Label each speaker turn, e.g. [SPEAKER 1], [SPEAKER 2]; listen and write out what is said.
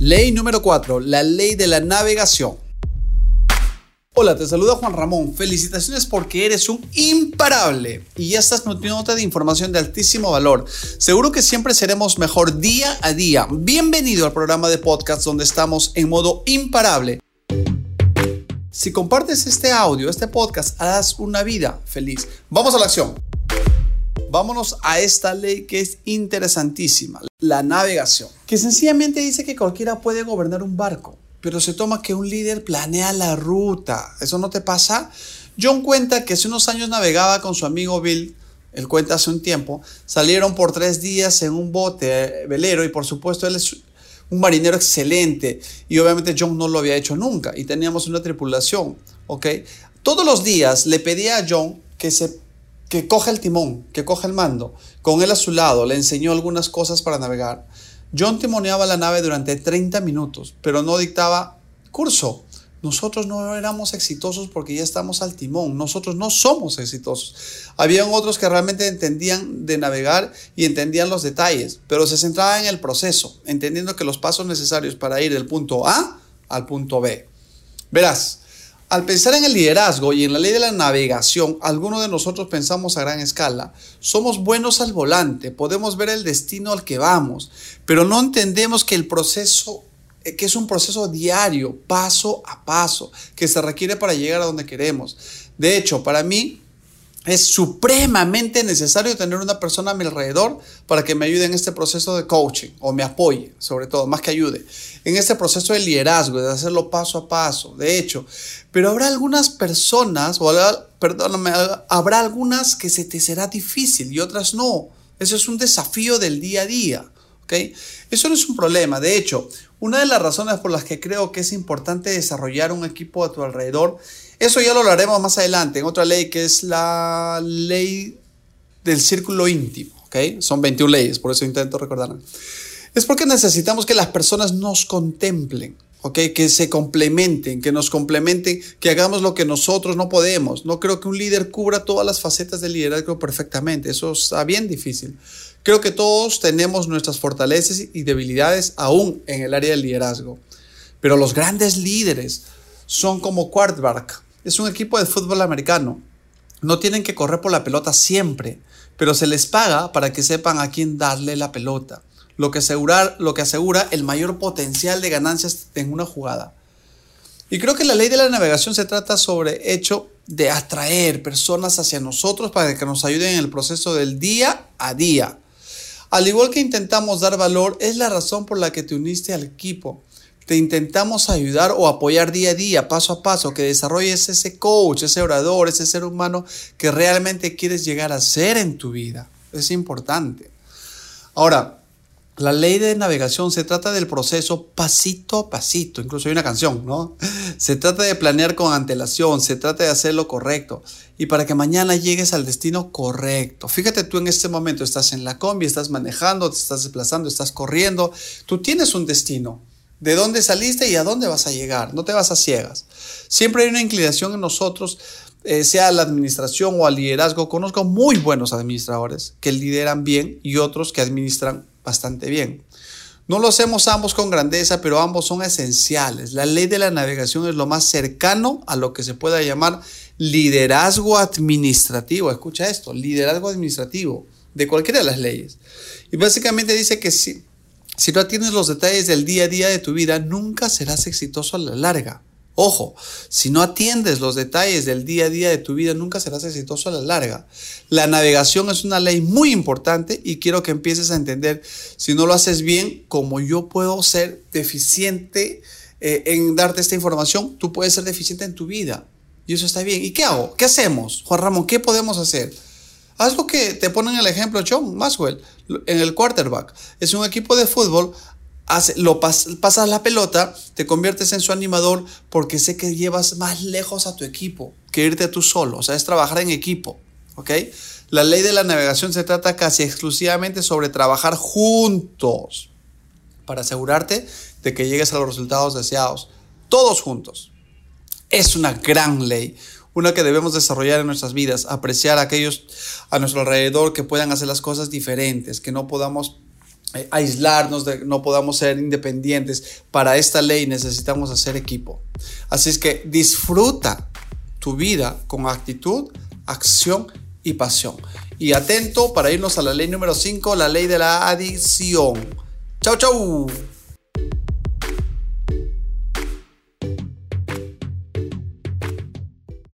[SPEAKER 1] Ley número 4, la ley de la navegación. Hola, te saluda Juan Ramón. Felicitaciones porque eres un imparable y ya estás nutriéndote de información de altísimo valor. Seguro que siempre seremos mejor día a día. Bienvenido al programa de podcast donde estamos en modo imparable. Si compartes este audio, este podcast, harás una vida feliz. Vamos a la acción. Vámonos a esta ley que es interesantísima, la navegación, que sencillamente dice que cualquiera puede gobernar un barco pero se toma que un líder planea la ruta. ¿Eso no te pasa? John cuenta que hace unos años navegaba con su amigo Bill, él cuenta hace un tiempo, salieron por tres días en un bote eh, velero y por supuesto él es un marinero excelente y obviamente John no lo había hecho nunca y teníamos una tripulación, ¿ok? Todos los días le pedía a John que se que coja el timón, que coja el mando, con él a su lado, le enseñó algunas cosas para navegar. John timoneaba la nave durante 30 minutos, pero no dictaba curso. Nosotros no éramos exitosos porque ya estamos al timón. Nosotros no somos exitosos. Habían otros que realmente entendían de navegar y entendían los detalles, pero se centraban en el proceso, entendiendo que los pasos necesarios para ir del punto A al punto B. Verás, al pensar en el liderazgo y en la ley de la navegación, algunos de nosotros pensamos a gran escala. Somos buenos al volante, podemos ver el destino al que vamos, pero no entendemos que el proceso, eh, que es un proceso diario, paso a paso, que se requiere para llegar a donde queremos. De hecho, para mí, es supremamente necesario tener una persona a mi alrededor para que me ayude en este proceso de coaching o me apoye, sobre todo, más que ayude, en este proceso de liderazgo, de hacerlo paso a paso. De hecho, pero habrá algunas personas, o perdóname, habrá algunas que se te será difícil y otras no. Eso es un desafío del día a día. Eso no es un problema. De hecho, una de las razones por las que creo que es importante desarrollar un equipo a tu alrededor eso ya lo hablaremos más adelante en otra ley que es la ley del círculo íntimo. ¿okay? Son 21 leyes, por eso intento recordar. Es porque necesitamos que las personas nos contemplen. ¿Okay? que se complementen, que nos complementen, que hagamos lo que nosotros no podemos. No creo que un líder cubra todas las facetas del liderazgo perfectamente, eso está bien difícil. Creo que todos tenemos nuestras fortalezas y debilidades aún en el área del liderazgo. Pero los grandes líderes son como quarterback, es un equipo de fútbol americano. No tienen que correr por la pelota siempre, pero se les paga para que sepan a quién darle la pelota, lo que, asegurar, lo que asegura el mayor potencial de ganancias en una jugada. Y creo que la ley de la navegación se trata sobre hecho de atraer personas hacia nosotros para que nos ayuden en el proceso del día a día. Al igual que intentamos dar valor, es la razón por la que te uniste al equipo te intentamos ayudar o apoyar día a día, paso a paso, que desarrolles ese coach, ese orador, ese ser humano que realmente quieres llegar a ser en tu vida. Es importante. Ahora, la ley de navegación se trata del proceso pasito a pasito, incluso hay una canción, ¿no? Se trata de planear con antelación, se trata de hacer lo correcto y para que mañana llegues al destino correcto. Fíjate tú en este momento, estás en la combi, estás manejando, te estás desplazando, estás corriendo, tú tienes un destino de dónde saliste y a dónde vas a llegar. No te vas a ciegas. Siempre hay una inclinación en nosotros, eh, sea la administración o al liderazgo. Conozco muy buenos administradores que lideran bien y otros que administran bastante bien. No lo hacemos ambos con grandeza, pero ambos son esenciales. La ley de la navegación es lo más cercano a lo que se pueda llamar liderazgo administrativo. Escucha esto, liderazgo administrativo de cualquiera de las leyes. Y básicamente dice que si, si no atiendes los detalles del día a día de tu vida, nunca serás exitoso a la larga. Ojo, si no atiendes los detalles del día a día de tu vida, nunca serás exitoso a la larga. La navegación es una ley muy importante y quiero que empieces a entender, si no lo haces bien, como yo puedo ser deficiente eh, en darte esta información, tú puedes ser deficiente en tu vida. Y eso está bien. ¿Y qué hago? ¿Qué hacemos? Juan Ramón, ¿qué podemos hacer? Haz lo que te ponen el ejemplo John Maxwell en el quarterback. Es un equipo de fútbol, lo pasas la pelota, te conviertes en su animador porque sé que llevas más lejos a tu equipo que irte tú solo. O sea, es trabajar en equipo. ¿Ok? La ley de la navegación se trata casi exclusivamente sobre trabajar juntos para asegurarte de que llegues a los resultados deseados. Todos juntos. Es una gran ley una que debemos desarrollar en nuestras vidas, apreciar a aquellos a nuestro alrededor que puedan hacer las cosas diferentes, que no podamos aislarnos, de, no podamos ser independientes. Para esta ley necesitamos hacer equipo. Así es que disfruta tu vida con actitud, acción y pasión. Y atento para irnos a la ley número 5, la ley de la adición. Chau, chau.